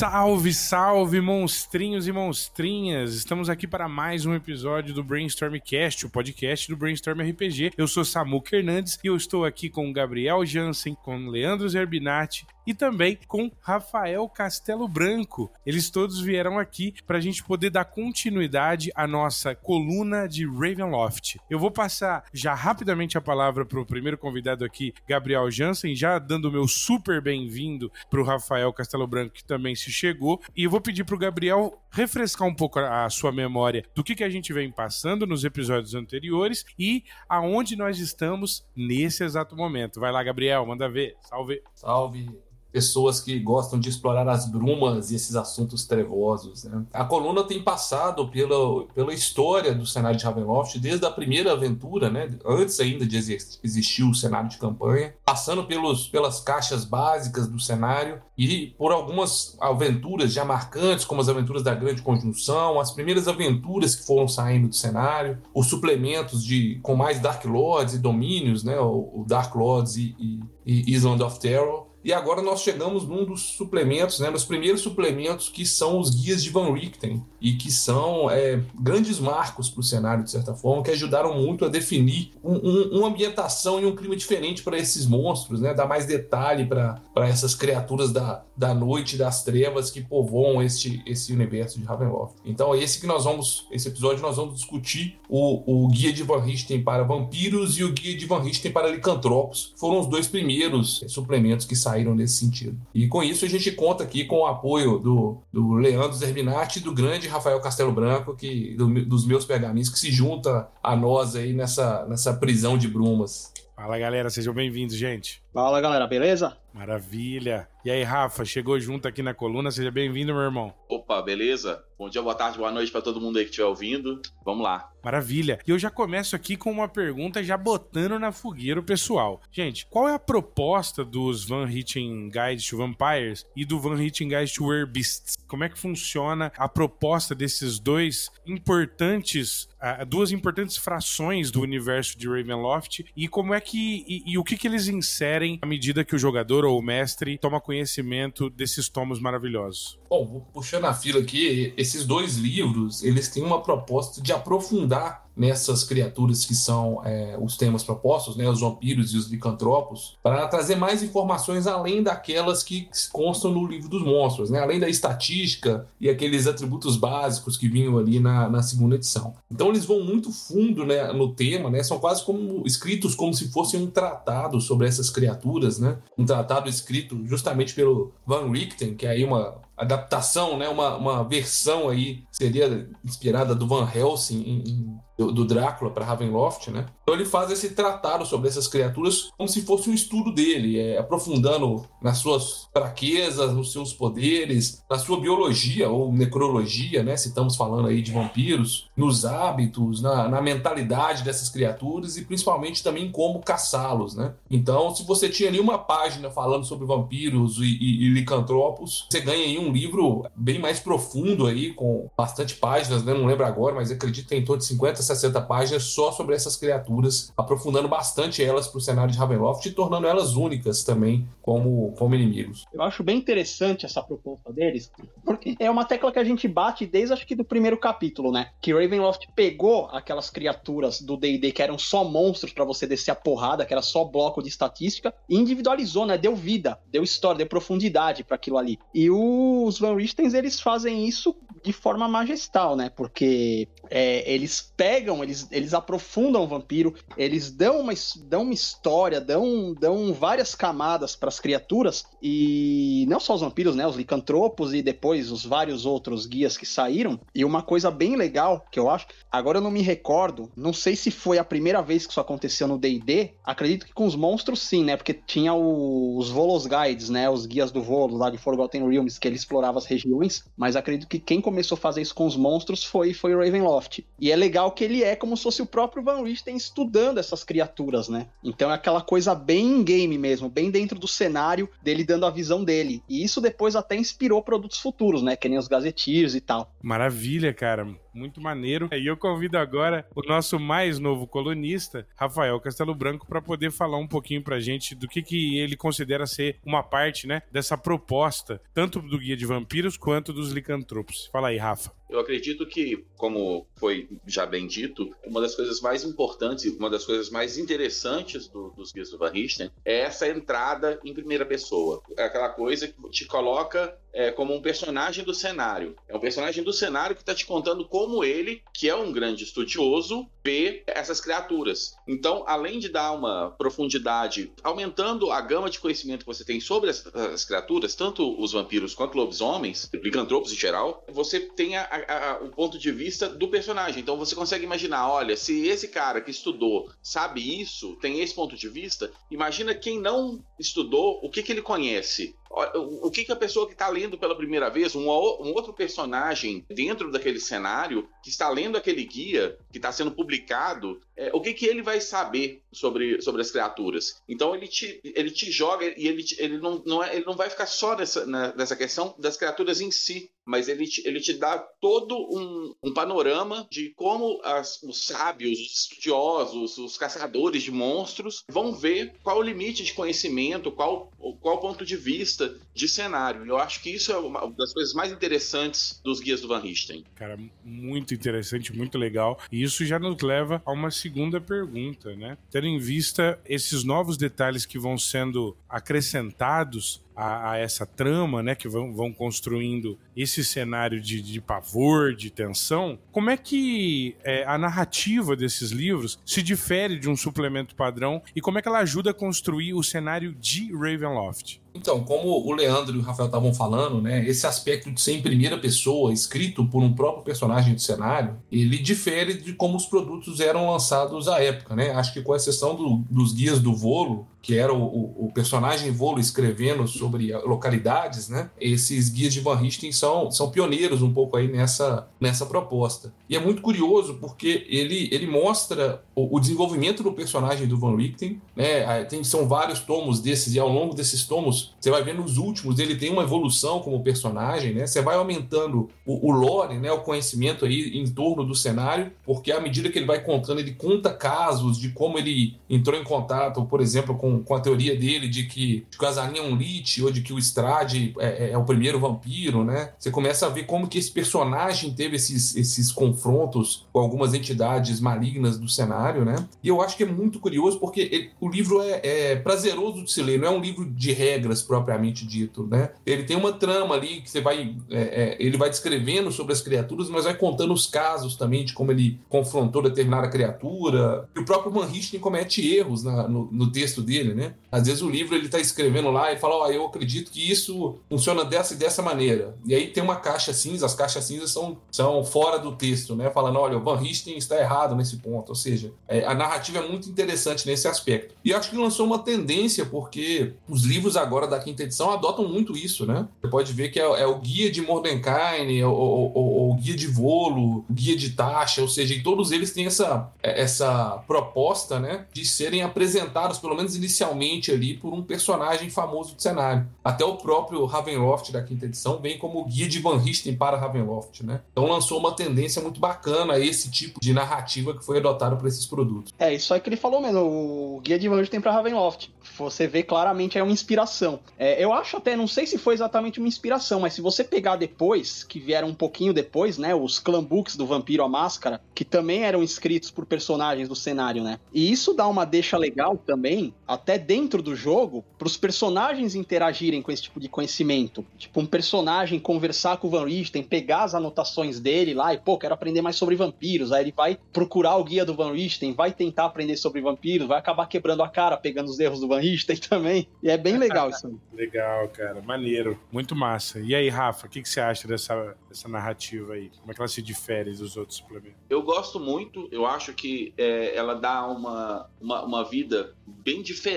Salve, salve, monstrinhos e monstrinhas! Estamos aqui para mais um episódio do Brainstormcast, o podcast do Brainstorm RPG. Eu sou Samuca Hernandes e eu estou aqui com Gabriel Jansen, com Leandro Zerbinati e também com Rafael Castelo Branco. Eles todos vieram aqui para a gente poder dar continuidade à nossa coluna de Ravenloft. Eu vou passar já rapidamente a palavra para o primeiro convidado aqui, Gabriel Jansen, já dando o meu super bem-vindo para o Rafael Castelo Branco, que também se chegou. E eu vou pedir para o Gabriel refrescar um pouco a sua memória do que, que a gente vem passando nos episódios anteriores e aonde nós estamos nesse exato momento. Vai lá, Gabriel, manda ver. Salve. Salve pessoas que gostam de explorar as brumas e esses assuntos trevosos. Né? A coluna tem passado pela, pela história do cenário de Ravenloft desde a primeira aventura, né? antes ainda de existir o cenário de campanha, passando pelos, pelas caixas básicas do cenário e por algumas aventuras já marcantes, como as aventuras da Grande Conjunção, as primeiras aventuras que foram saindo do cenário, os suplementos de com mais Dark Lords e domínios, né? o, o Dark Lords e, e, e Island of Terror, e agora nós chegamos num dos suplementos, né, nos primeiros suplementos que são os guias de Van Richten e que são é, grandes marcos para o cenário, de certa forma, que ajudaram muito a definir um, um, uma ambientação e um clima diferente para esses monstros, né, dar mais detalhe para essas criaturas da, da noite, das trevas que povoam este, esse universo de Ravenloft. Então, é esse que nós vamos, esse episódio nós vamos discutir o, o guia de Van Richten para vampiros e o guia de Van Richten para licantropos. Foram os dois primeiros suplementos que saíram saíram nesse sentido. E com isso a gente conta aqui com o apoio do, do Leandro Zerbinati e do grande Rafael Castelo Branco, que, do, dos meus pergaminhos, que se junta a nós aí nessa, nessa prisão de brumas. Fala galera, sejam bem-vindos, gente. Fala galera, beleza? Maravilha. E aí, Rafa, chegou junto aqui na coluna, seja bem-vindo, meu irmão. Opa, beleza? Bom dia, boa tarde, boa noite para todo mundo aí que estiver ouvindo. Vamos lá. Maravilha. E eu já começo aqui com uma pergunta já botando na fogueira o pessoal. Gente, qual é a proposta dos Van Hitten Guide to Vampires e do Van Hitten Guide to Werbeasts? Como é que funciona a proposta desses dois importantes, uh, duas importantes frações do universo de Ravenloft e como é que e, e o que que eles inserem à medida que o jogador ou o mestre toma conhecimento desses tomos maravilhosos? Bom, puxando a fila aqui, esses dois livros, eles têm uma proposta de aprofundar nessas criaturas que são é, os temas propostos, né, os vampiros e os licantropos, para trazer mais informações além daquelas que constam no livro dos monstros, né, além da estatística e aqueles atributos básicos que vinham ali na, na segunda edição. Então eles vão muito fundo né, no tema, né, são quase como escritos como se fosse um tratado sobre essas criaturas, né, um tratado escrito justamente pelo Van Richten, que é aí uma adaptação, né, uma, uma versão aí seria inspirada do Van Helsing em, em do, Drácula para Ravenloft, né? Então ele faz esse tratado sobre essas criaturas como se fosse um estudo dele, é, aprofundando nas suas fraquezas, nos seus poderes, na sua biologia ou necrologia, né? Se estamos falando aí de vampiros, nos hábitos, na, na mentalidade dessas criaturas e principalmente também como caçá-los, né? Então, se você tinha ali uma página falando sobre vampiros e, e, e licantropos, você ganha aí um livro bem mais profundo aí, com bastante páginas, né? Não lembro agora, mas acredito que tem em torno de 50, 60 páginas só sobre essas criaturas, aprofundando bastante elas para o cenário de Ravenloft e tornando elas únicas também como, como inimigos. Eu acho bem interessante essa proposta deles, porque é uma tecla que a gente bate desde acho que do primeiro capítulo, né? Que Ravenloft pegou aquelas criaturas do D&D que eram só monstros para você descer a porrada, que era só bloco de estatística, e individualizou, né? Deu vida, deu história, deu profundidade para aquilo ali. E os Van Richtens, eles fazem isso de forma majestal, né? Porque é, eles pegam, eles, eles aprofundam o vampiro, eles dão uma, dão uma história, dão, dão várias camadas para as criaturas, e não só os vampiros, né? Os licantropos e depois os vários outros guias que saíram. E uma coisa bem legal que eu acho, agora eu não me recordo, não sei se foi a primeira vez que isso aconteceu no DD, acredito que com os monstros sim, né? Porque tinha o, os Volos Guides, né? Os guias do volo lá de Forgotten Realms, que ele explorava as regiões, mas acredito que quem começou a fazer isso com os monstros foi, foi o Ravenloft. E é legal que ele é como se fosse o próprio Van Richten estudando essas criaturas, né? Então é aquela coisa bem in-game mesmo, bem dentro do cenário dele dando a visão dele. E isso depois até inspirou produtos futuros, né? Que nem os Gazetteers e tal. Maravilha, cara. Muito maneiro. E eu convido agora o nosso mais novo colunista, Rafael Castelo Branco, para poder falar um pouquinho pra gente do que, que ele considera ser uma parte, né, dessa proposta, tanto do Guia de Vampiros quanto dos licantropos. Fala aí, Rafa. Eu acredito que, como foi já bem dito, uma das coisas mais importantes, uma das coisas mais interessantes do, dos guias do Van Richten é essa entrada em primeira pessoa. É aquela coisa que te coloca é, como um personagem do cenário. É um personagem do cenário que está te contando como ele, que é um grande estudioso, vê essas criaturas. Então, além de dar uma profundidade, aumentando a gama de conhecimento que você tem sobre as, as criaturas, tanto os vampiros quanto lobisomens, licantropos em geral, você tem a, a, a, o ponto de vista do personagem. Então, você consegue imaginar, olha, se esse cara que estudou sabe isso, tem esse ponto de vista, imagina quem não estudou, o que, que ele conhece o que, que a pessoa que está lendo pela primeira vez, um, um, outro personagem dentro daquele cenário, que está lendo aquele guia que está sendo publicado, é, o que, que ele vai saber sobre, sobre as criaturas? Então ele te, ele te joga e ele, ele, não, não é, ele não vai ficar só nessa, na, nessa questão das criaturas em si, mas ele te, ele te dá todo um, um panorama de como as, os sábios, os estudiosos, os caçadores de monstros vão ver qual o limite de conhecimento, qual, qual o ponto de vista de cenário. Eu acho que isso é uma das coisas mais interessantes dos guias do Van Richten. Cara, muito interessante, muito legal. E isso já nos leva a uma segunda pergunta, né? Tendo em vista esses novos detalhes que vão sendo acrescentados a, a, essa trama, né, que vão, vão construindo esse cenário de, de, pavor, de tensão, como é que é, a narrativa desses livros se difere de um suplemento padrão e como é que ela ajuda a construir o cenário de Ravenloft? Então, como o Leandro e o Rafael estavam falando, né, esse aspecto de ser em primeira pessoa, escrito por um próprio personagem do cenário, ele difere de como os produtos eram lançados à época, né? Acho que com exceção do, dos guias do Volo, que era o, o, o, personagem Volo escrevendo sobre localidades, né? Esses guias de Van Richten são, são pioneiros um pouco aí nessa, nessa proposta. E é muito curioso porque ele, ele mostra o, o desenvolvimento do personagem do Van Richten, né? Tem, são vários tomos desses e ao longo desses tomos você vai ver nos últimos ele tem uma evolução como personagem, né? Você vai aumentando o, o lore, né? O conhecimento aí em torno do cenário, porque à medida que ele vai contando, ele conta casos de como ele entrou em contato, por exemplo, com com, a teoria dele de que, o Azarin é um Lich ou de que o Strade é, é, é, o primeiro vampiro, né? Você começa a ver como que esse personagem teve esses, esses confrontos com algumas entidades malignas do cenário, né? E eu acho que é muito curioso porque ele, o livro é, é, prazeroso de se ler, não é um livro de regras propriamente dito, né? Ele tem uma trama ali que você vai, é, é, ele vai descrevendo sobre as criaturas, mas vai contando os casos também de como ele confrontou determinada criatura. E o próprio Van comete erros na, no, no texto dele dele, né? Às vezes o livro ele está escrevendo lá e fala, ó, oh, eu acredito que isso funciona dessa e dessa maneira. E aí tem uma caixa cinza, as caixas cinzas são, são fora do texto, né? Falando, olha, o Van Richten está errado nesse ponto. Ou seja, é, a narrativa é muito interessante nesse aspecto. E acho que lançou uma tendência, porque os livros agora da quinta edição adotam muito isso, né? Você pode ver que é, é o guia de Mordenkainen, é o, o, o, o, guia de Volo, o guia de Taxa, ou seja, todos eles têm essa, essa proposta, né? De serem apresentados, pelo menos inicialmente inicialmente ali por um personagem famoso do cenário. Até o próprio Ravenloft da quinta edição vem como guia de Van Richten para Ravenloft, né? Então lançou uma tendência muito bacana a esse tipo de narrativa que foi adotado por esses produtos. É, isso aí que ele falou mesmo, o guia de Van Richten para Ravenloft. Você vê claramente é uma inspiração. É, eu acho até, não sei se foi exatamente uma inspiração, mas se você pegar depois, que vieram um pouquinho depois, né, os clan books do Vampiro a Máscara, que também eram escritos por personagens do cenário, né? E isso dá uma deixa legal também, até dentro do jogo, para os personagens interagirem com esse tipo de conhecimento. Tipo, um personagem conversar com o Van Richten, pegar as anotações dele lá e, pô, quero aprender mais sobre vampiros. Aí ele vai procurar o guia do Van Richten, vai tentar aprender sobre vampiros, vai acabar quebrando a cara, pegando os erros do Van Richten também. E é bem legal isso. legal, cara. Maneiro. Muito massa. E aí, Rafa, o que, que você acha dessa, dessa narrativa aí? Como é que ela se difere dos outros suplementos? Eu gosto muito. Eu acho que é, ela dá uma, uma, uma vida bem diferente.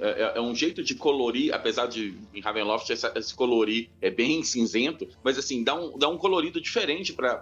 É, é, é, um, jeito de colorir, apesar de em Ravenloft esse colorir é bem cinzento, mas assim, dá um, dá um colorido diferente para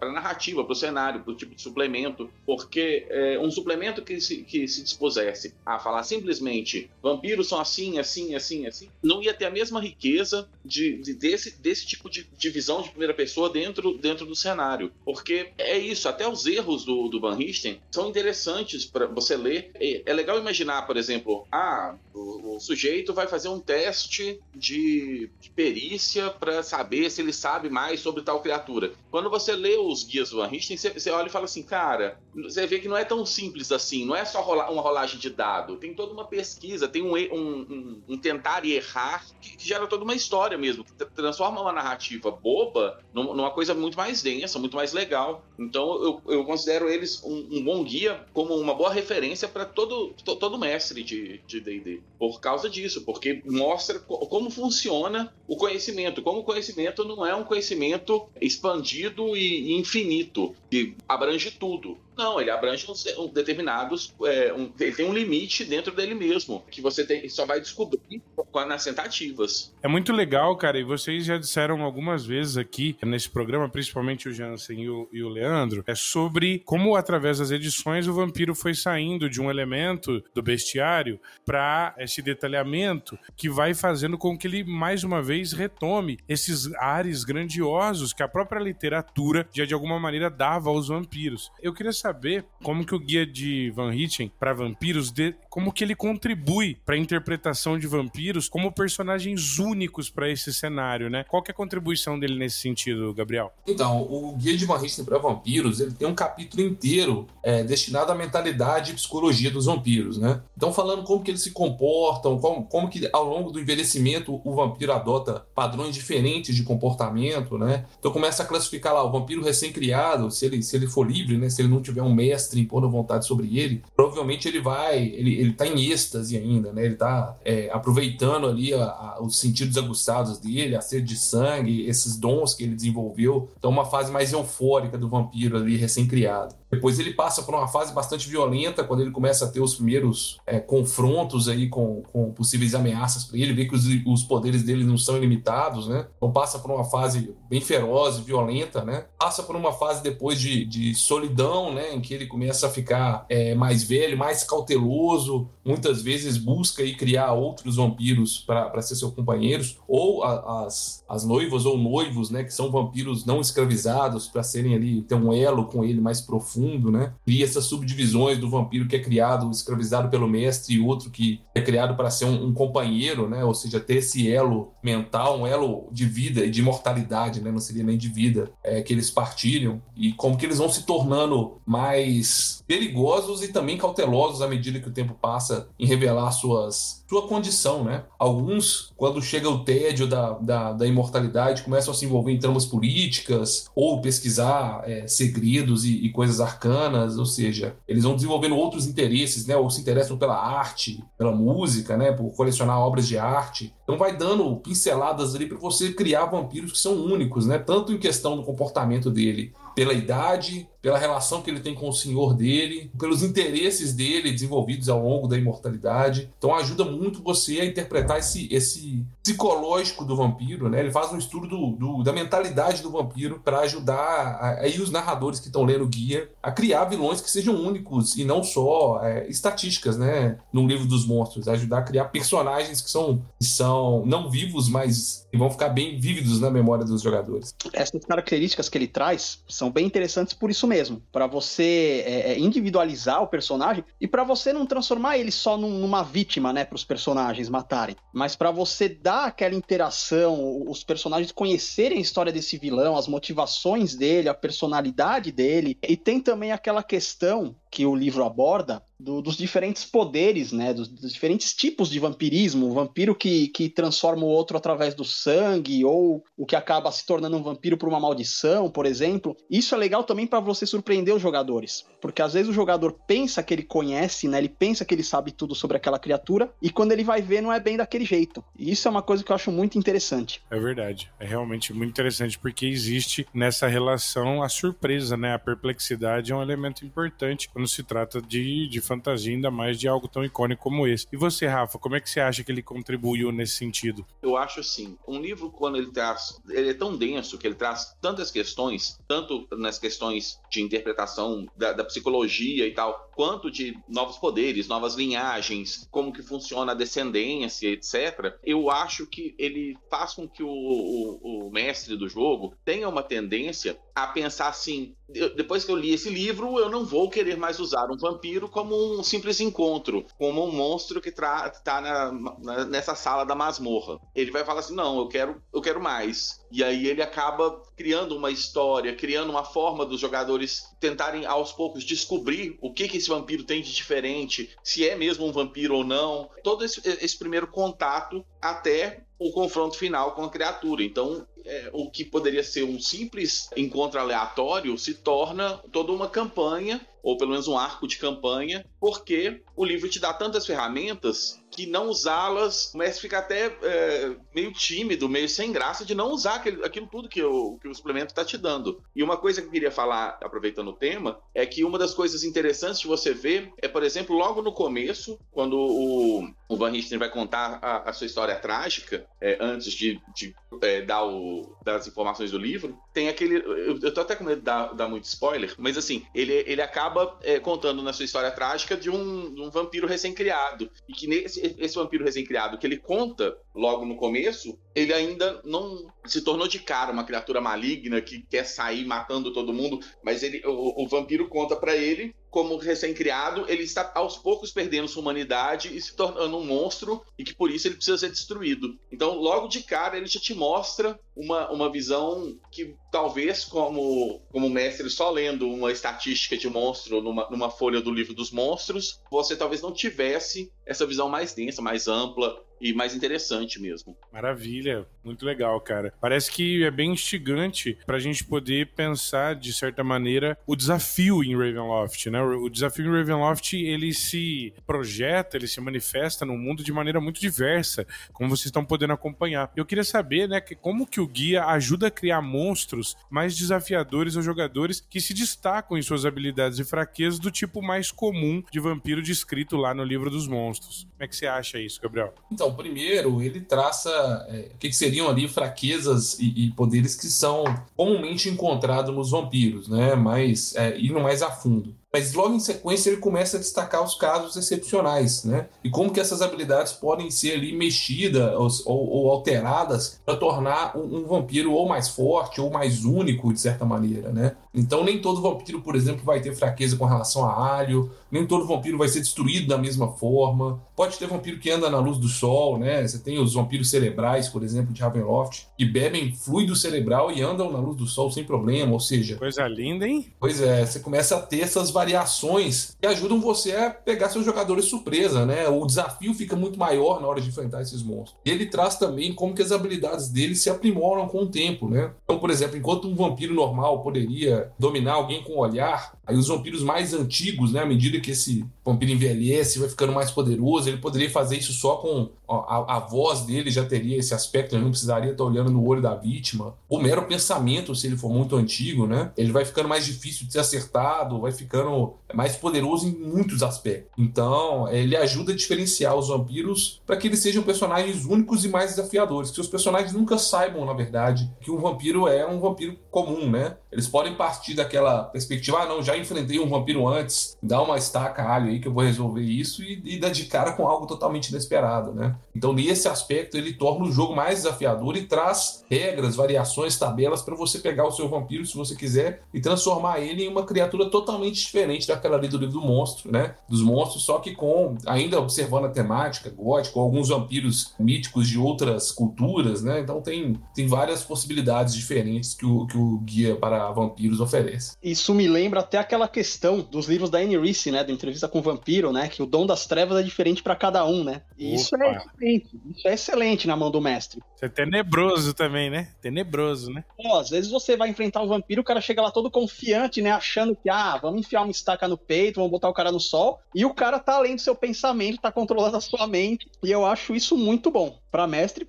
a narrativa, para o cenário, para o tipo de suplemento, porque é, um suplemento que se, que se dispusesse a falar simplesmente vampiros são assim, assim, assim, assim, não ia ter a mesma riqueza de, de desse, desse tipo de, de visão de primeira pessoa dentro, dentro do cenário. Porque é isso, até os erros do, do Van Richten são interessantes para você ler. É, é, legal imaginar, por exemplo, ah, o, o sujeito vai fazer um teste de, de perícia para saber se ele sabe mais sobre tal criatura. Quando você lê os guias do Van Richten, você, você olha e fala assim, cara, você vê que não é tão simples assim, não é só rolar uma rolagem de dado, tem toda uma pesquisa, tem um, um, um, um tentar e errar que, que, gera toda uma história mesmo, que transforma uma narrativa boba numa coisa muito mais densa, muito mais legal. Então eu, eu considero eles um, um bom guia como uma boa referência para todo, todo mestre de D&D. Por causa disso, porque mostra como funciona o conhecimento, como o conhecimento não é um conhecimento expandido e infinito, que abrange tudo. Não, ele abrange uns, um determinados. É, um, ele tem um limite dentro dele mesmo, que você tem, só vai descobrir nas tentativas. É muito legal, cara, e vocês já disseram algumas vezes aqui nesse programa, principalmente o Jansen e o, e o Leandro, é sobre como, através das edições, o vampiro foi saindo de um elemento do bestiário para esse detalhamento que vai fazendo com que ele, mais uma vez, retome esses ares grandiosos que a própria literatura já de alguma maneira dava aos vampiros. Eu queria saber saber como que o guia de Van Richten para vampiros, de, como que ele contribui para a interpretação de vampiros como personagens únicos para esse cenário, né? Qual que é a contribuição dele nesse sentido, Gabriel? Então, o guia de Van Richten para vampiros, ele tem um capítulo inteiro é, destinado à mentalidade e psicologia dos vampiros, né? Então, falando como que eles se comportam, como, como que ao longo do envelhecimento o vampiro adota padrões diferentes de comportamento, né? Então, começa a classificar lá o vampiro recém-criado, se ele, se ele for livre, né? Se ele não tiver um mestre impondo vontade sobre ele, provavelmente ele vai, ele, ele tá em êxtase ainda, né? Ele tá é, aproveitando ali a, a, os sentidos aguçados dele, a sede de sangue, esses dons que ele desenvolveu. Então, uma fase mais eufórica do vampiro ali recém-criado. Depois ele passa por uma fase bastante violenta, quando ele começa a ter os primeiros é, confrontos aí com, com possíveis ameaças para ele, vê que os, os, poderes dele não são ilimitados, né? Então passa por uma fase bem feroz violenta, né? Passa por uma fase depois de, de solidão, né? Em que ele começa a ficar é, mais velho, mais cauteloso, muitas vezes busca e criar outros vampiros para ser seus companheiros, ou a, as, as noivas ou noivos, né? Que são vampiros não escravizados, para serem ali, ter um elo com ele mais profundo fundo, né? Cria essas subdivisões do vampiro que é criado, escravizado pelo mestre, e outro que é criado para ser um, um, companheiro, né? Ou seja, ter esse elo mental, um elo de vida e de imortalidade, né? Não seria nem de vida, é, que eles partilham. E como que eles vão se tornando mais perigosos e também cautelosos à medida que o tempo passa em revelar suas sua condição, né? Alguns, quando chega o tédio da, da, da imortalidade, começam a se envolver em tramas políticas ou pesquisar é, segredos e, e, coisas arcanas, ou seja, eles vão desenvolvendo outros interesses, né? Ou se interessam pela arte, pela música, né? Por colecionar obras de arte. Então vai dando pinceladas ali para você criar vampiros que são únicos, né? Tanto em questão do comportamento dele, pela idade, pela relação que ele tem com o senhor dele, pelos interesses dele desenvolvidos ao longo da imortalidade. Então ajuda muito você a interpretar esse, esse psicológico do vampiro, né? Ele faz um estudo do, do da mentalidade do vampiro para ajudar aí os narradores que estão lendo o guia a criar vilões que sejam únicos e não só é, estatísticas, né? No livro dos monstros, ajudar a criar personagens que são, que são não vivos, mas que vão ficar bem vívidos na memória dos jogadores. Essas características que ele traz são bem interessantes por isso mesmo mesmo, para você é, é, individualizar o personagem e para você não transformar ele só num, numa vítima, né, para os personagens matarem, mas para você dar aquela interação, os personagens conhecerem a história desse vilão, as motivações dele, a personalidade dele, e tem também aquela questão que o livro aborda do, dos diferentes poderes, né? Dos, dos, diferentes tipos de vampirismo. O vampiro que, que transforma o outro através do sangue, ou o que acaba se tornando um vampiro por uma maldição, por exemplo. Isso é legal também para você surpreender os jogadores. Porque às vezes o jogador pensa que ele conhece, né? Ele pensa que ele sabe tudo sobre aquela criatura, e quando ele vai ver, não é bem daquele jeito. E isso é uma coisa que eu acho muito interessante. É verdade. É realmente muito interessante, porque existe nessa relação a surpresa, né? A perplexidade é um elemento importante quando quando se trata de, de fantasia, ainda mais de algo tão icônico como esse. E você, Rafa, como é que você acha que ele contribuiu nesse sentido? Eu acho assim, um livro quando ele traz, ele é tão denso que ele traz tantas questões, tanto nas questões de interpretação da, da psicologia e tal, quanto de novos poderes, novas linhagens, como que funciona a descendência, etc. Eu acho que ele faz com que o, o, o mestre do jogo tenha uma tendência a pensar assim: depois que eu li esse livro, eu não vou querer mais usar um vampiro como um simples encontro, como um monstro que está na, na, nessa sala da masmorra. Ele vai falar assim: não, eu quero, eu quero mais. E aí ele acaba criando uma história, criando uma forma dos jogadores tentarem aos poucos descobrir o que, que esse vampiro tem de diferente, se é mesmo um vampiro ou não. Todo esse, esse primeiro contato até o confronto final com a criatura. Então, é, o que poderia ser um simples encontro aleatório se torna toda uma campanha, ou pelo menos um arco de campanha, porque o livro te dá tantas ferramentas que não usá-las, o mestre fica até é, meio tímido, meio sem graça de não usar aquele, aquilo tudo que o, que o suplemento está te dando. E uma coisa que eu queria falar, aproveitando o tema, é que uma das coisas interessantes de você ver é, por exemplo, logo no começo, quando o, o Van Richten vai contar a, a sua história trágica, é, antes de, de é, dar, o, dar as informações do livro, tem aquele. Eu, eu tô até com medo de dar, dar muito spoiler, mas assim, ele, ele acaba é, contando na sua história trágica de um, um vampiro recém-criado. E que nesse esse vampiro recém-criado que ele conta logo no começo, ele ainda não se tornou de cara uma criatura maligna que quer sair matando todo mundo, mas ele, o, o vampiro conta para ele como recém-criado, ele está aos poucos perdendo sua humanidade e se tornando um monstro e que por isso ele precisa ser destruído. Então, logo de cara, ele já te mostra uma, uma visão que talvez, como, como mestre, só lendo uma estatística de monstro numa, numa folha do livro dos monstros, você talvez não tivesse essa visão mais densa, mais ampla e mais interessante mesmo. Maravilha, muito legal, cara. Parece que é bem instigante pra gente poder pensar, de certa maneira, o desafio em Ravenloft, né? O desafio em Ravenloft, ele se projeta, ele se manifesta no mundo de maneira muito diversa, como vocês estão podendo acompanhar. Eu queria saber, né, que como que o guia ajuda a criar monstros mais desafiadores aos jogadores que se destacam em suas habilidades e fraquezas do tipo mais comum de vampiro descrito lá no livro dos monstros. Como é que você acha isso, Gabriel? Então, então, primeiro, ele traça é, o que, que, seriam ali fraquezas e, e, poderes que são comumente encontrados nos vampiros, né? Mas é, indo mais a fundo. Mas logo em sequência ele começa a destacar os casos excepcionais, né? E como que essas habilidades podem ser ali mexidas ou, ou alteradas para tornar um, um, vampiro ou mais forte ou mais único de certa maneira, né? Então nem todo vampiro, por exemplo, vai ter fraqueza com relação a alho, nem todo vampiro vai ser destruído da mesma forma. Pode ter vampiro que anda na luz do sol, né? Você tem os vampiros cerebrais, por exemplo, de Ravenloft, que bebem fluido cerebral e andam na luz do sol sem problema, ou seja... Coisa linda, hein? Pois é, você começa a ter essas variações que ajudam você a pegar seus jogadores surpresa, né? O desafio fica muito maior na hora de enfrentar esses monstros. E ele traz também como que as habilidades dele se aprimoram com o tempo, né? Então, por exemplo, enquanto um vampiro normal poderia dominar alguém com o olhar, aí os vampiros mais antigos, né, à medida que esse vampiro envelhece, vai ficando mais poderoso, ele poderia fazer isso só com a, a, voz dele já teria esse aspecto, ele não precisaria estar olhando no olho da vítima. O mero pensamento, se ele for muito antigo, né? Ele vai ficando mais difícil de ser acertado, vai ficando mais poderoso em muitos aspectos. Então, ele ajuda a diferenciar os vampiros para que eles sejam personagens únicos e mais desafiadores. Que os personagens nunca saibam, na verdade, que um vampiro é um vampiro comum, né? Eles podem partir daquela perspectiva, ah, não, já enfrentei um vampiro antes, dá uma estaca alho aí que eu vou resolver isso e, e dar de cara com algo totalmente inesperado, né? Então, nesse aspecto, ele torna o jogo mais desafiador e traz regras, variações, tabelas para você pegar o seu vampiro, se você quiser, e transformar ele em uma criatura totalmente diferente daquela ali do livro do monstro, né? Dos monstros, só que com ainda observando a temática gótica, alguns vampiros míticos de outras culturas, né? Então tem, tem várias possibilidades diferentes que o, que o guia para vampiros oferece. Isso me lembra até aquela questão dos livros da Anne Rice, né? Da entrevista com o vampiro, né? Que o dom das trevas é diferente para cada um, né? E isso é excelente. Isso é excelente na mão do mestre. Isso é tenebroso também, né? Tenebroso, né? Pô, às vezes você vai enfrentar um vampiro, o cara chega lá todo confiante, né? Achando que, ah, vamos enfiar uma estaca no peito, vamos botar o cara no sol. E o cara tá além do seu pensamento, tá controlando a sua mente. E eu acho isso muito bom. Pra mestre,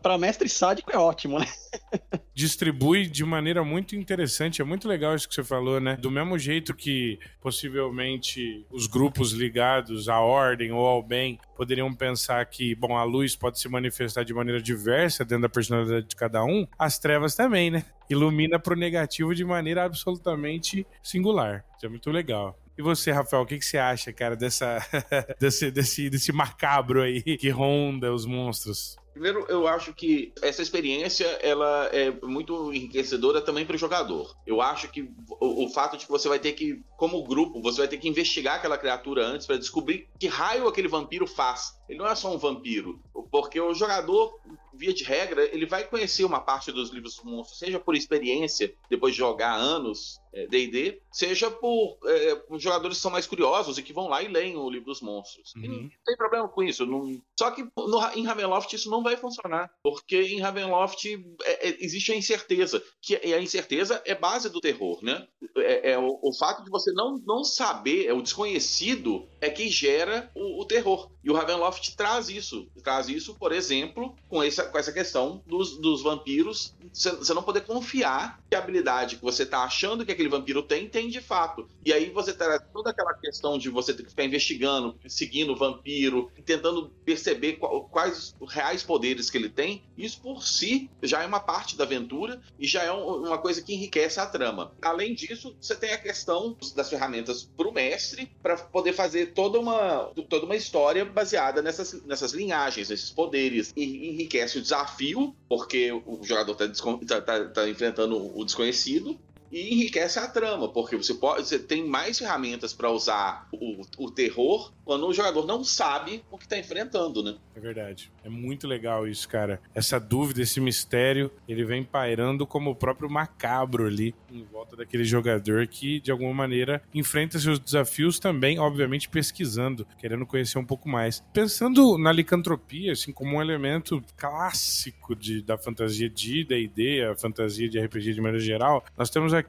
pra mestre sádico é ótimo, né? distribui de maneira muito interessante. É muito legal isso que você falou, né? Do mesmo jeito que possivelmente os grupos ligados à ordem ou ao bem poderiam pensar que, bom, a luz pode se manifestar de maneira diversa dentro da personalidade de cada um, as trevas também, né? Ilumina pro negativo de maneira absolutamente singular. Isso é muito legal. E você, Rafael, o que, que você acha, cara, dessa, desse, desse, desse macabro aí que ronda os monstros? Primeiro, eu acho que essa experiência ela é muito enriquecedora também para o jogador. Eu acho que o, o, fato de que você vai ter que, como grupo, você vai ter que investigar aquela criatura antes para descobrir que raio aquele vampiro faz. Ele não é só um vampiro, porque o jogador via de regra, ele vai conhecer uma parte dos livros do monstro, seja por experiência, depois de jogar anos D&D, é, seja por, é, jogadores que são mais curiosos e que vão lá e leem o livro dos monstros. Uhum. não tem problema com isso. Não... Só que no, em Ravenloft isso não vai funcionar, porque em Ravenloft é, é, existe a incerteza, que e a incerteza é base do terror, né? É, é o, o, fato de você não, não saber, é o desconhecido, é que gera o, o terror. E o Ravenloft traz isso. Traz isso, por exemplo, com essa, com essa questão dos, dos vampiros. Você não poder confiar que a habilidade que você está achando que aquele vampiro tem, tem de fato. E aí você traz toda aquela questão de você ter que ficar investigando, seguindo o vampiro, tentando perceber quais os reais poderes que ele tem. Isso por si já é uma parte da aventura e já é uma coisa que enriquece a trama. Além disso, você tem a questão das ferramentas para o mestre para poder fazer toda uma, toda uma história baseada nessas, nessas linhagens, nesses poderes. E enriquece o desafio, porque o jogador está tá, tá, tá enfrentando o desconhecido, e enriquece a trama, porque você pode, você tem mais ferramentas para usar o, o terror quando o jogador não sabe o que está enfrentando, né? É verdade. É muito legal isso, cara. Essa dúvida, esse mistério, ele vem pairando como o próprio macabro ali em volta daquele jogador que, de alguma maneira, enfrenta seus desafios também, obviamente, pesquisando, querendo conhecer um pouco mais. Pensando na licantropia, assim, como um elemento clássico de, da fantasia de D&D, a fantasia de RPG de maneira geral, nós temos aqui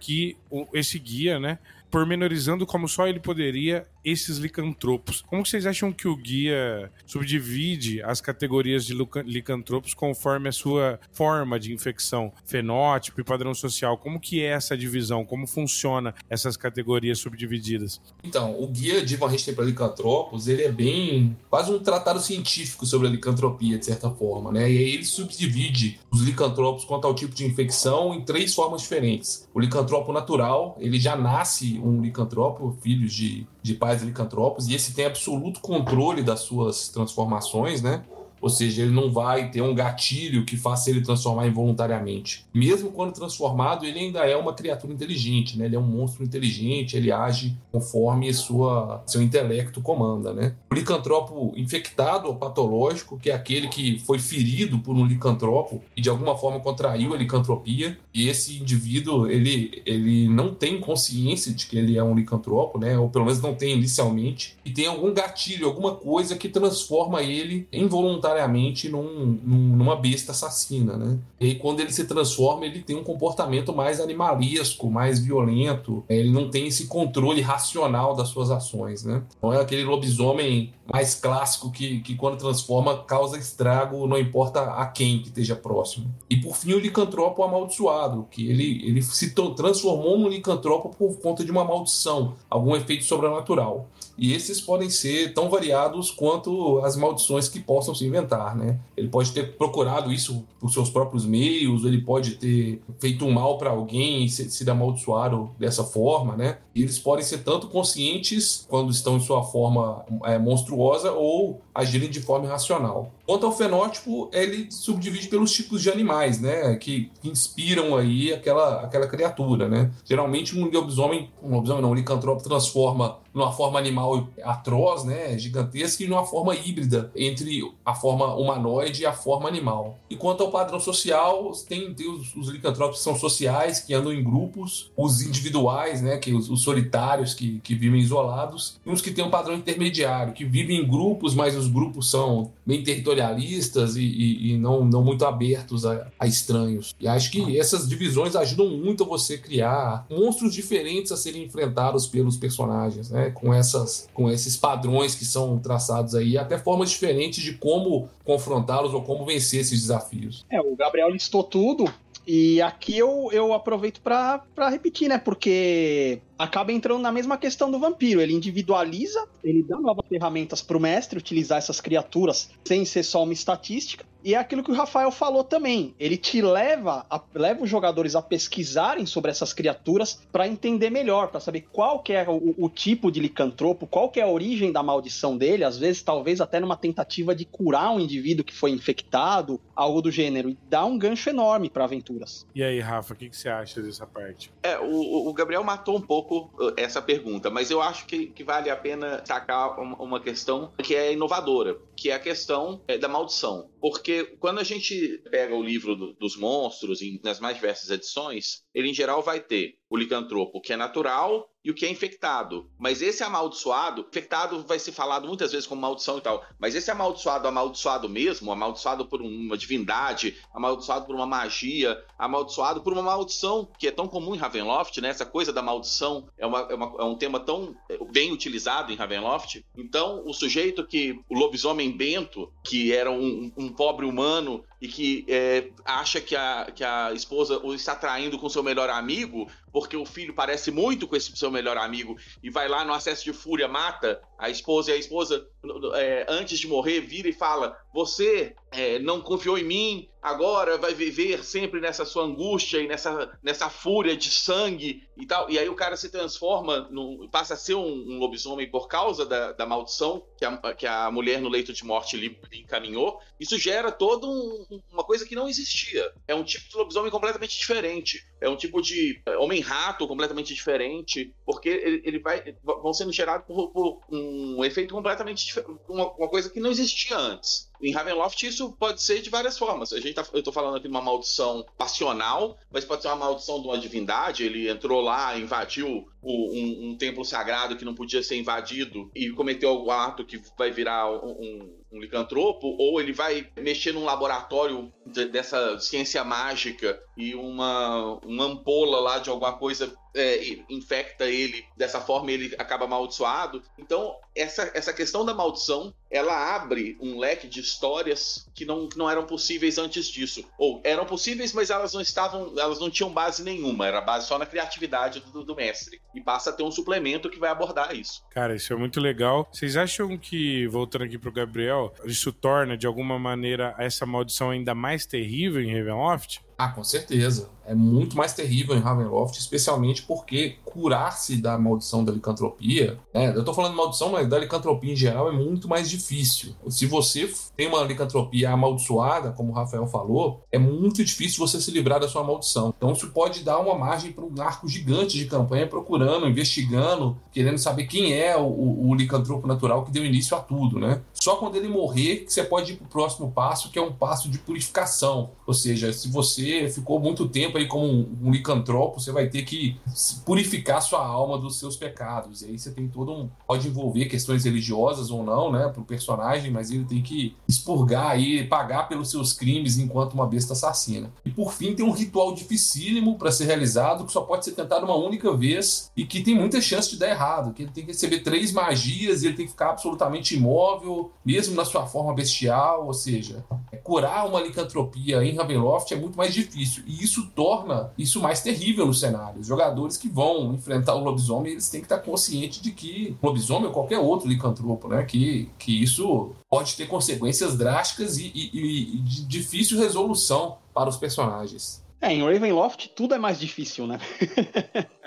esse guia, né? pormenorizando como só ele poderia esses licantropos. Como vocês acham que o guia subdivide as categorias de licantropos conforme a sua forma de infecção, fenótipo e padrão social? Como que é essa divisão? Como funciona essas categorias subdivididas? Então, o guia de Van Richten para licantropos, ele é bem quase um tratado científico sobre a licantropia, de certa forma, né? E aí ele subdivide os licantropos quanto ao tipo de infecção em três formas diferentes. O licantropo natural, ele já nasce um licantropo, filhos de, de pais licantropos, e esse tem absoluto controle das suas transformações, né? Ou seja, ele não vai ter um gatilho que faça ele transformar involuntariamente. Mesmo quando transformado, ele ainda é uma criatura inteligente, né? Ele é um monstro inteligente, ele age conforme sua, seu intelecto comanda, né? O licantropo infectado ou patológico, que é aquele que foi ferido por um licantropo e de alguma forma contraiu a licantropia, e esse indivíduo, ele, ele não tem consciência de que ele é um licantropo, né? Ou pelo menos não tem inicialmente, e tem algum gatilho, alguma coisa que transforma ele involuntariamente voluntariamente num, num, numa besta assassina, né? E aí, quando ele se transforma, ele tem um comportamento mais animalesco, mais violento. Ele não tem esse controle racional das suas ações, né? Então é aquele lobisomem mais clássico que, que quando transforma causa estrago, não importa a quem que esteja próximo. E por fim o licantropo amaldiçoado, que ele, ele se transformou num licantropo por conta de uma maldição, algum efeito sobrenatural. E esses podem ser tão variados quanto as maldições que possam se inventar, né? Ele pode ter procurado isso por seus próprios meios, ele pode ter feito um mal para alguém e sido amaldiçoado dessa forma, né? E eles podem ser tanto conscientes quando estão em sua forma é, monstruosa ou agirem de forma irracional. Quanto ao fenótipo, ele subdivide pelos tipos de animais, né? Que, inspiram aí aquela, aquela criatura, né? Geralmente um lobisomem, um lobisomem não, um licantropo transforma numa forma animal atroz, né, gigantesca, e numa forma híbrida entre a forma humanoide e a forma animal. E quanto ao padrão social, tem, tem os, os licantropos são sociais, que andam em grupos, os individuais, né, que os, os solitários que, que vivem isolados, e uns que têm um padrão intermediário, que vivem em grupos, mas os grupos são bem territorialistas e, e, e não, não muito abertos a, a, estranhos. E acho que essas divisões ajudam muito a você criar monstros diferentes a serem enfrentados pelos personagens, né? Com, essas, com esses padrões que são traçados aí, até formas diferentes de como confrontá-los ou como vencer esses desafios. É, o Gabriel listou tudo, E aqui eu, eu aproveito para repetir, né? Porque acaba entrando na mesma questão do vampiro. Ele individualiza, ele dá novas ferramentas para o mestre utilizar essas criaturas sem ser só uma estatística. E é aquilo que o Rafael falou também. Ele te leva, a, leva os jogadores a pesquisarem sobre essas criaturas para entender melhor, para saber qual que é o, o, tipo de licantropo, qual que é a origem da maldição dele. Às vezes, talvez até numa tentativa de curar um indivíduo que foi infectado, algo do gênero. E dá um gancho enorme para aventuras. E aí, Rafa, o que, que, você acha dessa parte? É, o, o, Gabriel matou um pouco uh, essa pergunta, mas eu acho que, que vale a pena sacar uma questão que é inovadora, que é a questão é, da maldição. Porque quando a gente pega o livro do, dos monstros, em, nas mais diversas edições, ele em geral vai ter o licantropo que é natural e o que é infectado. Mas esse amaldiçoado, infectado vai ser falado muitas vezes como maldição e tal, mas esse amaldiçoado, amaldiçoado mesmo, amaldiçoado por uma divindade, amaldiçoado por uma magia, amaldiçoado por uma maldição que é tão comum em Ravenloft, né? Essa coisa da maldição é, uma, é, uma, é um tema tão bem utilizado em Ravenloft. Então, o sujeito que, o lobisomem bento, que era um, um pobre humano e que é, acha que a, que a esposa o está traindo com seu melhor amigo, porque o filho parece muito com esse seu melhor amigo, e vai lá no acesso de fúria, mata a esposa, e a esposa, é, antes de morrer, vira e fala: Você é, não confiou em mim, agora vai viver sempre nessa sua angústia e nessa, nessa fúria de sangue e tal. E aí o cara se transforma, no, passa a ser um, um lobisomem por causa da, da maldição que a, que a mulher no leito de morte lhe, encaminhou. Isso gera toda um, uma coisa que não existia. É um tipo de lobisomem completamente diferente. É um tipo de é, homem-rato completamente diferente, porque ele, ele vai vão sendo gerados por, por um efeito completamente diferente, uma, uma coisa que não existia antes. Em Ravenloft isso pode ser de várias formas. A gente tá, eu estou falando aqui de uma maldição passional, mas pode ser uma maldição de uma divindade. Ele entrou lá, invadiu o, um, um, templo sagrado que não podia ser invadido e cometeu algum ato que vai virar um, um licantropo, ou ele vai mexer num laboratório de, dessa ciência mágica e uma, uma ampola lá de alguma coisa é, infecta ele, dessa forma ele acaba amaldiçoado. Então, essa, essa questão da maldição, ela abre um leque de histórias que não, não eram possíveis antes disso. Ou eram possíveis, mas elas não estavam, elas não tinham base nenhuma, era base só na criatividade do, do mestre. E passa a ter um suplemento que vai abordar isso. Cara, isso é muito legal. Vocês acham que, voltando aqui pro Gabriel, isso torna, de alguma maneira, essa maldição ainda mais terrível em Ravenloft? Ah, com certeza. É muito mais terrível em Ravenloft, especialmente porque curar-se da maldição da licantropia, né? Eu tô falando maldição, mas da licantropia em geral é muito mais difícil. Se você tem uma licantropia amaldiçoada, como o Rafael falou, é muito difícil você se livrar da sua maldição. Então isso pode dar uma margem para um arco gigante de campanha procurando, investigando, querendo saber quem é o, o, o licantropo natural que deu início a tudo, né? Só quando ele morrer que você pode ir para o próximo passo, que é um passo de purificação. Ou seja, se você ficou muito tempo aí como um, um licantropo, você vai ter que purificar sua alma dos seus pecados. E aí você tem todo um. Pode envolver questões religiosas ou não, né, para o personagem, mas ele tem que expurgar aí, pagar pelos seus crimes enquanto uma besta assassina. E por fim, tem um ritual dificílimo para ser realizado, que só pode ser tentado uma única vez e que tem muita chance de dar errado. Que ele tem que receber três magias e ele tem que ficar absolutamente imóvel mesmo na sua forma bestial, ou seja, curar uma licantropia em Ravenloft é muito mais difícil. E isso torna isso mais terrível no cenário. Os jogadores que vão enfrentar o lobisomem, eles têm que estar conscientes de que lobisomem ou qualquer outro licantropo, né? Que, que isso pode ter consequências drásticas e, e, e de difícil resolução para os personagens. É, em Ravenloft tudo é mais difícil, né?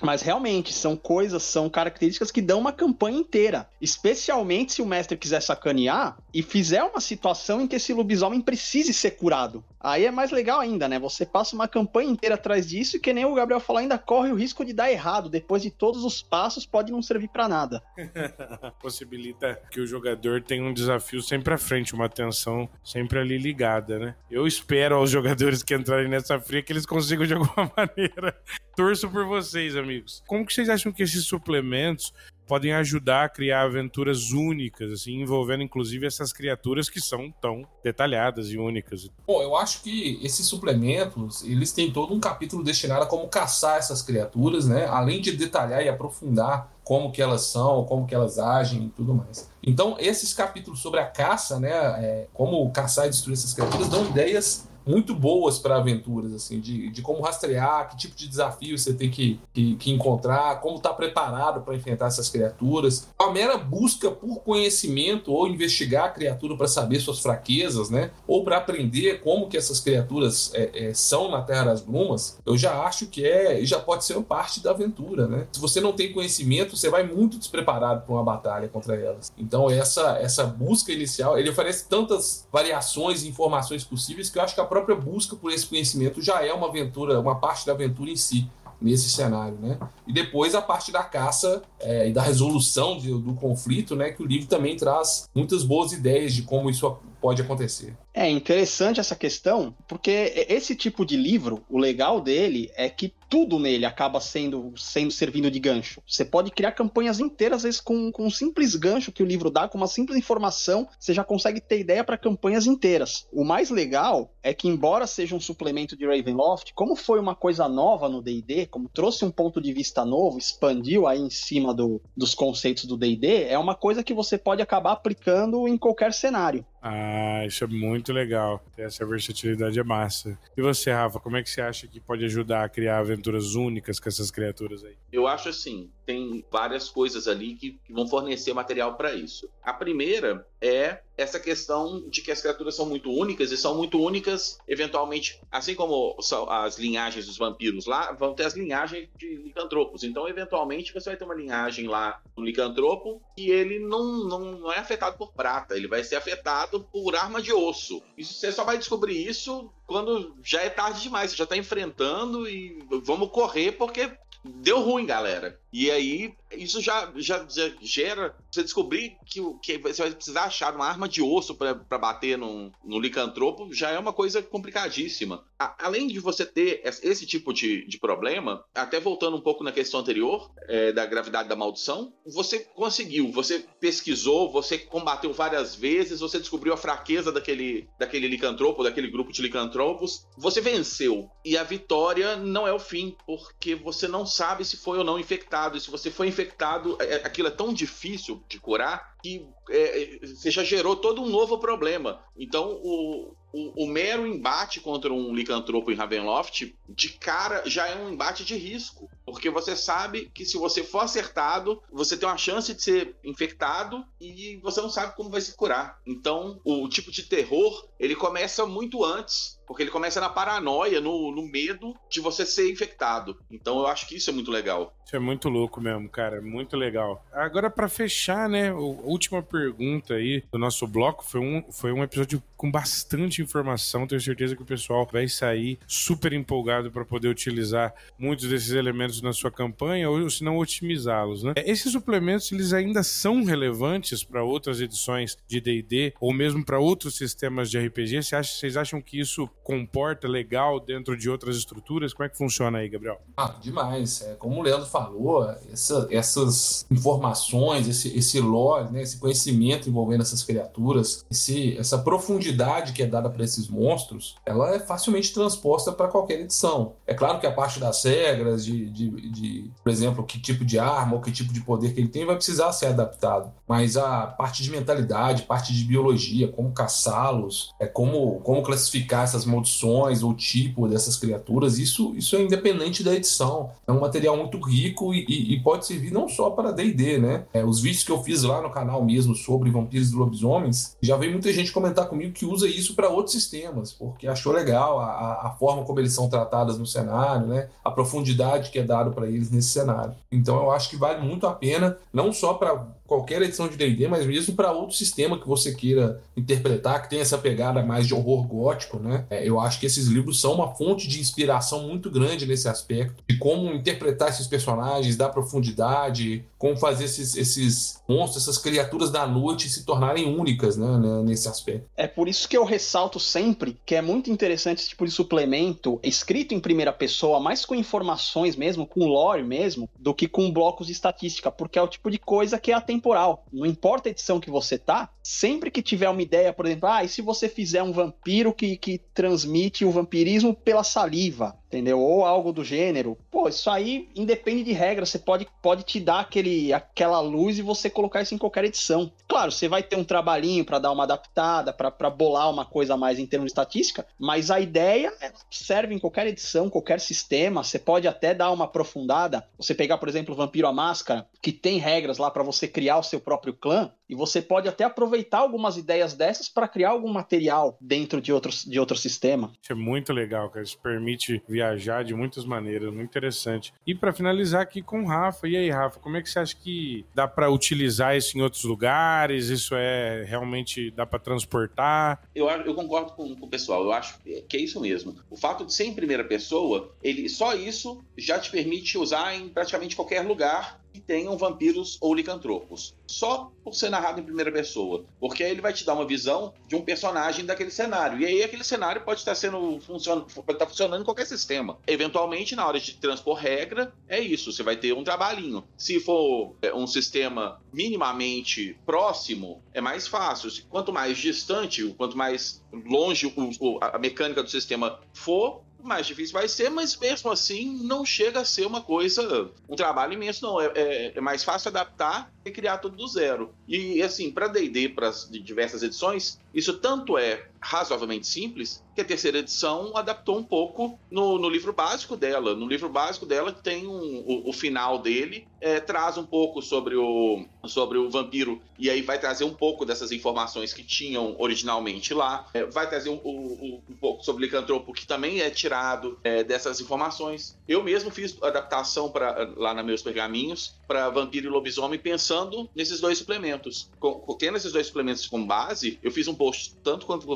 Mas realmente são coisas, são características que dão uma campanha inteira. Especialmente se o mestre quiser sacanear e fizer uma situação em que esse lobisomem precise ser curado. Aí é mais legal ainda, né? Você passa uma campanha inteira atrás disso e que nem o Gabriel falou, ainda corre o risco de dar errado. Depois de todos os passos, pode não servir para nada. Possibilita que o jogador tenha um desafio sempre à frente, uma atenção sempre ali ligada, né? Eu espero aos jogadores que entrarem nessa fria que eles consigam de alguma maneira. Torço por vocês, amigos. Como que vocês acham que esses suplementos podem ajudar a criar aventuras únicas, assim, envolvendo inclusive essas criaturas que são tão detalhadas e únicas. Bom, eu acho que esses suplementos, eles têm todo um capítulo destinado a como caçar essas criaturas, né? Além de detalhar e aprofundar como que elas são, como que elas agem e tudo mais. Então, esses capítulos sobre a caça, né, é, como caçar e destruir essas criaturas, dão ideias muito boas para aventuras, assim, de, de como rastrear, que tipo de desafio você tem que, que, que encontrar, como estar tá preparado para enfrentar essas criaturas. A mera busca por conhecimento ou investigar a criatura para saber suas fraquezas, né? Ou para aprender como que essas criaturas é, é, são na Terra das Brumas, eu já acho que é, já pode ser parte da aventura, né? Se você não tem conhecimento, você vai muito despreparado para uma batalha contra elas. Então essa essa busca inicial, ele oferece tantas variações e informações possíveis que eu acho que a própria busca por esse conhecimento já é uma aventura, uma parte da aventura em si nesse cenário, né? E depois a parte da caça é, e da resolução de, do conflito, né? Que o livro também traz muitas boas ideias de como isso pode acontecer. É interessante essa questão, porque esse tipo de livro, o legal dele é que tudo nele acaba sendo, sendo servindo de gancho. Você pode criar campanhas inteiras, às vezes, com, com um simples gancho que o livro dá, com uma simples informação, você já consegue ter ideia para campanhas inteiras. O mais legal é que, embora seja um suplemento de Ravenloft, como foi uma coisa nova no DD, como trouxe um ponto de vista novo, expandiu aí em cima do, dos conceitos do DD, é uma coisa que você pode acabar aplicando em qualquer cenário. Ah, isso é muito legal. Essa versatilidade é massa. E você, Rafa, como é que você acha que pode ajudar a criar aventuras únicas com essas criaturas aí? Eu acho assim, tem várias coisas ali que, que vão fornecer material para isso. A primeira é essa questão de que as criaturas são muito únicas e são muito únicas, eventualmente, assim como as linhagens dos vampiros lá, vão ter as linhagens de licantropos. Então, eventualmente, você vai ter uma linhagem lá do licantropo e ele não, não, não é afetado por prata, ele vai ser afetado por arma de osso. Isso você só vai descobrir isso quando já é tarde demais, você já tá enfrentando e vamos correr porque deu ruim, galera. E aí, isso já, já, já gera. Você descobrir que, que você vai precisar achar uma arma de osso para bater no, no licantropo já é uma coisa complicadíssima. A, além de você ter esse tipo de, de problema, até voltando um pouco na questão anterior, é, da gravidade da maldição, você conseguiu, você pesquisou, você combateu várias vezes, você descobriu a fraqueza daquele, daquele licantropo, daquele grupo de licantropos, você venceu. E a vitória não é o fim, porque você não sabe se foi ou não infectado infectado, e se você foi infectado, é, é, aquilo é tão difícil de curar que é, você já gerou todo um novo problema. Então, o, o, o, mero embate contra um licantropo em Ravenloft, de cara, já é um embate de risco. Porque você sabe que se você for acertado, você tem uma chance de ser infectado e você não sabe como vai se curar. Então, o tipo de terror, ele começa muito antes. Porque ele começa na paranoia, no, no medo de você ser infectado. Então eu acho que isso é muito legal. Isso é muito louco mesmo, cara. Muito legal. Agora, para fechar, né? A última pergunta aí do nosso bloco foi um, foi um episódio com bastante informação. Tenho certeza que o pessoal vai sair super empolgado para poder utilizar muitos desses elementos na sua campanha ou se não otimizá-los, né? Esses suplementos eles ainda são relevantes para outras edições de D&D ou mesmo para outros sistemas de RPG? Você acha, vocês acham que isso comporta legal dentro de outras estruturas? Como é que funciona aí, Gabriel? Ah, demais. É, como o Leandro falou, essa, essas informações, esse, esse lore, né, esse conhecimento envolvendo essas criaturas, esse, essa profundidade que é dada para esses monstros, ela é facilmente transposta para qualquer edição. É claro que a parte das regras, de, de, de, por exemplo, que tipo de arma ou que tipo de poder que ele tem, vai precisar ser adaptado. Mas a parte de mentalidade, parte de biologia, como caçá-los, é como, como classificar essas maldições ou tipo dessas criaturas, isso, isso é independente da edição. É um material muito rico e, e, e pode servir não só para D&D, né? É, os vídeos que eu fiz lá no canal mesmo sobre vampiros e lobisomens, já veio muita gente comentar comigo que usa isso para outros sistemas, porque achou legal a, a forma como eles são tratados no cenário, né? A profundidade que é dado para eles nesse cenário. Então eu acho que vale muito a pena, não só para qualquer edição de D&D, mas mesmo para outro sistema que você queira interpretar, que tem essa pegada mais de horror gótico, né? É, eu acho que esses livros são uma fonte de inspiração muito grande nesse aspecto, de como interpretar esses personagens, dar profundidade, como fazer esses, esses monstros, essas criaturas da noite se tornarem únicas, né, né, nesse aspecto. É por isso que eu ressalto sempre que é muito interessante esse tipo de suplemento escrito em primeira pessoa, mais com informações mesmo, com lore mesmo, do que com blocos de estatística, porque é o tipo de coisa que é atemporal. Não importa a edição que você tá, sempre que tiver uma ideia, por exemplo, ah, e se você fizer um vampiro que, que transmite o vampirismo pela saliva? Entendeu? Ou algo do gênero. Pô, isso aí independe de regra, você pode, pode te dar aquele, aquela luz e você colocar isso em qualquer edição. Claro, você vai ter um trabalhinho para dar uma adaptada, para bolar uma coisa mais em termos de estatística, mas a ideia é, serve em qualquer edição, qualquer sistema. Você pode até dar uma aprofundada. Você pegar, por exemplo, Vampiro a Máscara, que tem regras lá para você criar o seu próprio clã, e você pode até aproveitar algumas ideias dessas para criar algum material dentro de outros de outro sistema. Isso é muito legal, cara. Isso permite viajar de muitas maneiras, muito interessante. E para finalizar aqui com o Rafa, e aí, Rafa, como é que você acha que dá para utilizar isso em outros lugares? Isso é realmente dá para transportar? Eu, eu concordo com, com, o pessoal. Eu acho que é isso mesmo. O fato de ser em primeira pessoa, ele só isso já te permite usar em praticamente qualquer lugar que tenham vampiros ou licantropos. Só por ser narrado em primeira pessoa. Porque aí ele vai te dar uma visão de um personagem daquele cenário. E aí aquele cenário pode estar sendo funciona, pode estar funcionando em qualquer sistema. Eventualmente, na hora de transpor regra, é isso. Você vai ter um trabalhinho. Se for é, um sistema minimamente próximo, é mais fácil. Quanto mais distante, quanto mais longe a mecânica do sistema for, mais difícil vai ser, mas mesmo assim não chega a ser uma coisa, um trabalho imenso, não. É, é, é mais fácil adaptar e criar tudo do zero. E assim, para DD, para diversas edições, isso tanto é razoavelmente simples que a terceira edição adaptou um pouco no, no livro básico dela. No livro básico dela tem um, o, o, final dele é, traz um pouco sobre o, sobre o vampiro e aí vai trazer um pouco dessas informações que tinham originalmente lá. É, vai trazer um, um, um, pouco sobre o licantropo que também é tirado é, dessas informações. Eu mesmo fiz adaptação para lá nos meus pergaminhos para vampiro e lobisomem pensando nesses dois suplementos. Com, tendo esses dois suplementos como base, eu fiz um post tanto quanto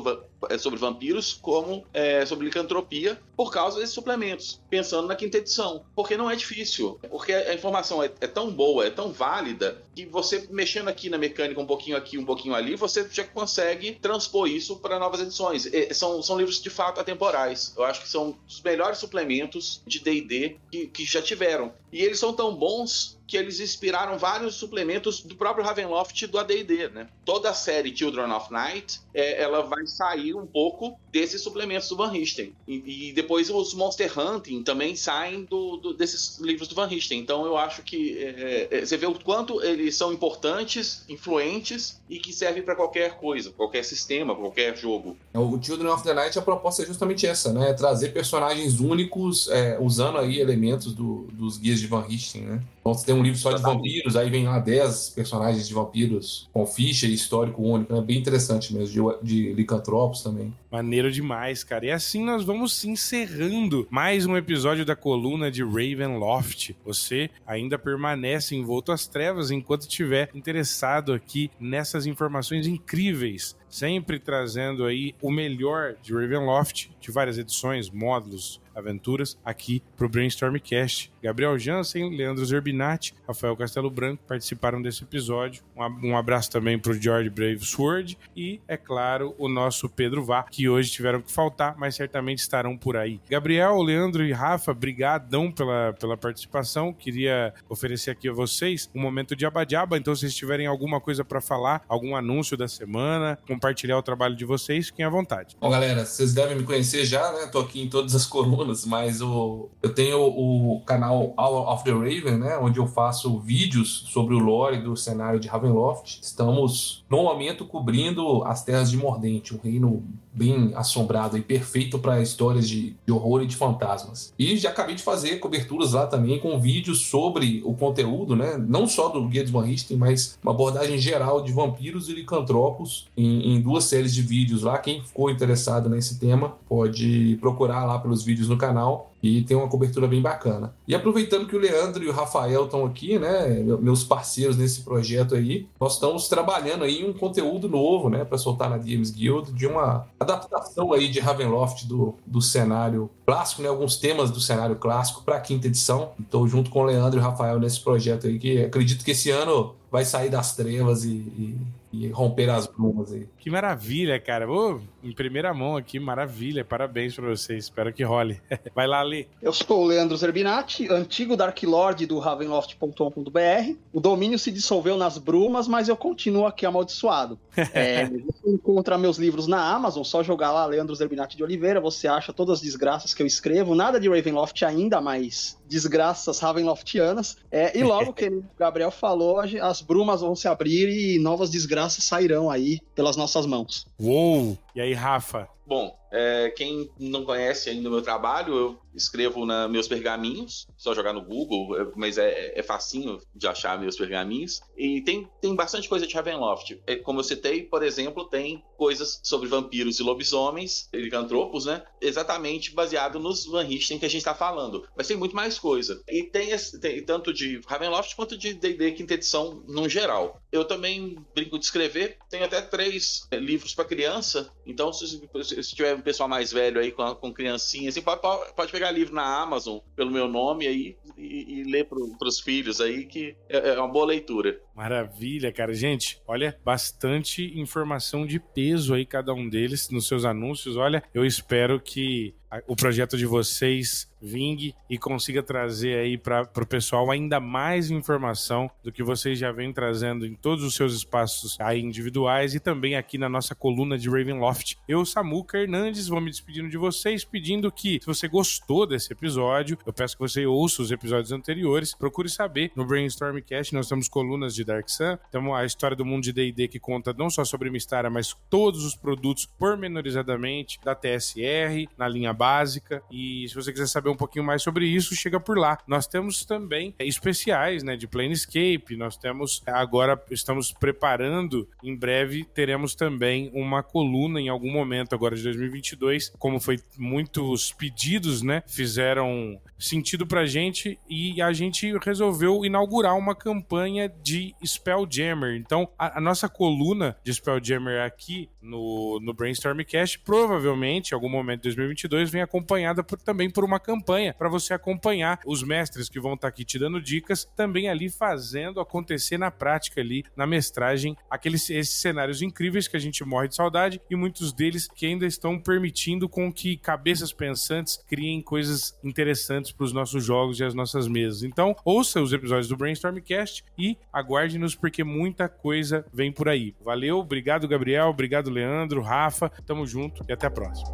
é, sobre vampiros como é, sobre licantropia por causa desses suplementos, pensando na quinta edição. Porque não é difícil, porque a informação é, é tão boa, é tão válida, que você mexendo aqui na mecânica um pouquinho aqui, um pouquinho ali, você já consegue transpor isso para novas edições. E, são, são livros de fato atemporais. Eu acho que são os melhores suplementos de D&D que, que já tiveram. E eles são tão bons que eles inspiraram vários suplementos do próprio Ravenloft do AD&D, né? Toda a série Children of Night, é, ela vai sair um pouco desses suplementos do Van Richten. E, e depois os Monster Hunting também saem do, do, desses livros do Van Richten. Então eu acho que é, é, você vê o quanto eles são importantes, influentes e que servem para qualquer coisa, qualquer sistema, qualquer jogo. O Children of the Night, a proposta é justamente essa, né? Trazer personagens únicos, é, usando aí elementos do, dos guias de Van Richten, né? Então você tem um livro só de vampiros, aí vem lá 10 personagens de vampiros com ficha e histórico único, é né? bem interessante mesmo, de, de licantropos também. Maneiro demais, cara. E assim nós vamos encerrando mais um episódio da coluna de Ravenloft. Você ainda permanece envolto às trevas enquanto estiver interessado aqui nessas informações incríveis sempre trazendo aí o melhor de Ravenloft, de várias edições, módulos, aventuras, aqui pro Brainstormcast. Gabriel Jansen, Leandro Zerbinati, Rafael Castelo Branco participaram desse episódio. Um abraço também pro George Brave Sword e, é claro, o nosso Pedro Vá, que hoje tiveram que faltar, mas certamente estarão por aí. Gabriel, Leandro e Rafa, brigadão pela, pela participação. Queria oferecer aqui a vocês um momento de abadiaba, então se vocês tiverem alguma coisa para falar, algum anúncio da semana, compartilhar o trabalho de vocês, fiquem à vontade. Bom, galera, vocês devem me conhecer já, né? Tô aqui em todas as colunas, mas o, eu tenho o canal Hour of the Raven, né? Onde eu faço vídeos sobre o lore do cenário de Ravenloft. Estamos, no momento, cobrindo as terras de Mordente, um reino bem assombrado e perfeito para histórias de, de, horror e de fantasmas. E já acabei de fazer coberturas lá também com vídeos sobre o conteúdo, né? Não só do Guia dos Van Richten, mas uma abordagem geral de vampiros e licantropos em, em, duas séries de vídeos lá. Quem ficou interessado nesse tema pode procurar lá pelos vídeos no canal e tem uma cobertura bem bacana. E aproveitando que o Leandro e o Rafael estão aqui, né, meus parceiros nesse projeto aí, nós estamos trabalhando aí um conteúdo novo, né, para soltar na Games Guild de uma adaptação aí de Ravenloft do, do cenário clássico, né, alguns temas do cenário clássico para a quinta edição. Estou junto com o Leandro e o Rafael nesse projeto aí que acredito que esse ano vai sair das trevas e, e e romper as brumas aí. Que maravilha, cara. Oh, em primeira mão aqui, maravilha. Parabéns para vocês. Espero que role. Vai lá, Lê. Eu sou o Leandro Zerbinati, antigo Dark Lord do Ravenloft.com.br. O domínio se dissolveu nas brumas, mas eu continuo aqui amaldiçoado. É, você encontra meus livros na Amazon, só jogar lá Leandro Zerbinati de Oliveira, você acha todas as desgraças que eu escrevo. Nada de Ravenloft ainda, mas desgraças Ravenloftianas. É, e logo que o Gabriel falou, as brumas vão se abrir e novas desgraças sairão aí pelas nossas mãos. Uou! E aí, Rafa? Bom, é, quem não conhece ainda o meu trabalho, eu escrevo na meus pergaminhos, só jogar no Google, é, mas é, é facinho de achar meus pergaminhos. E tem, tem bastante coisa de Ravenloft. É, como eu citei, por exemplo, tem coisas sobre vampiros e lobisomens, licantropos, né? Exatamente baseado nos Van Richten que a gente está falando. Mas tem muito mais coisa. E tem, tem tanto de Ravenloft quanto de D&D quinta edição no geral. Eu também brinco de escrever, tenho até três é, livros para criança, então se, se tiver um pessoal mais velho aí com, com criancinha, assim, pode, pode pegar livro na Amazon pelo meu nome aí e, e ler para os filhos aí, que é, é uma boa leitura. Maravilha, cara. Gente, olha, bastante informação de peso aí, cada um deles, nos seus anúncios. Olha, eu espero que o projeto de vocês vingue e consiga trazer aí para o pessoal ainda mais informação do que vocês já vêm trazendo em todos os seus espaços aí individuais e também aqui na nossa coluna de Ravenloft. Eu, Samuca Hernandes, vou me despedindo de vocês, pedindo que, se você gostou desse episódio, eu peço que você ouça os episódios anteriores, procure saber. No Brainstormcast nós temos colunas de Dark Sun, temos a história do mundo de D&D que conta não só sobre Mistara, mas todos os produtos pormenorizadamente da TSR, na linha básica. E se você quiser saber um pouquinho mais sobre isso, chega por lá. Nós temos também é, especiais, né, de Planescape. Nós temos agora estamos preparando, em breve teremos também uma coluna em algum momento agora de 2022, como foi muitos pedidos, né, fizeram sentido pra gente e a gente resolveu inaugurar uma campanha de Spelljammer. Então, a, a nossa coluna de Spelljammer aqui no, no Brainstormcast, provavelmente, em algum momento de 2022, vem acompanhada por, também por uma campanha para você acompanhar os mestres que vão estar tá aqui te dando dicas, também ali fazendo acontecer na prática ali, na mestragem, aqueles esses cenários incríveis que a gente morre de saudade e muitos deles que ainda estão permitindo com que cabeças pensantes criem coisas interessantes para os nossos jogos e as nossas mesas. Então, ouça os episódios do Brainstormcast e aguarde-nos porque muita coisa vem por aí. Valeu, obrigado Gabriel, obrigado Leandro, Rafa, tamo junto e até a próxima.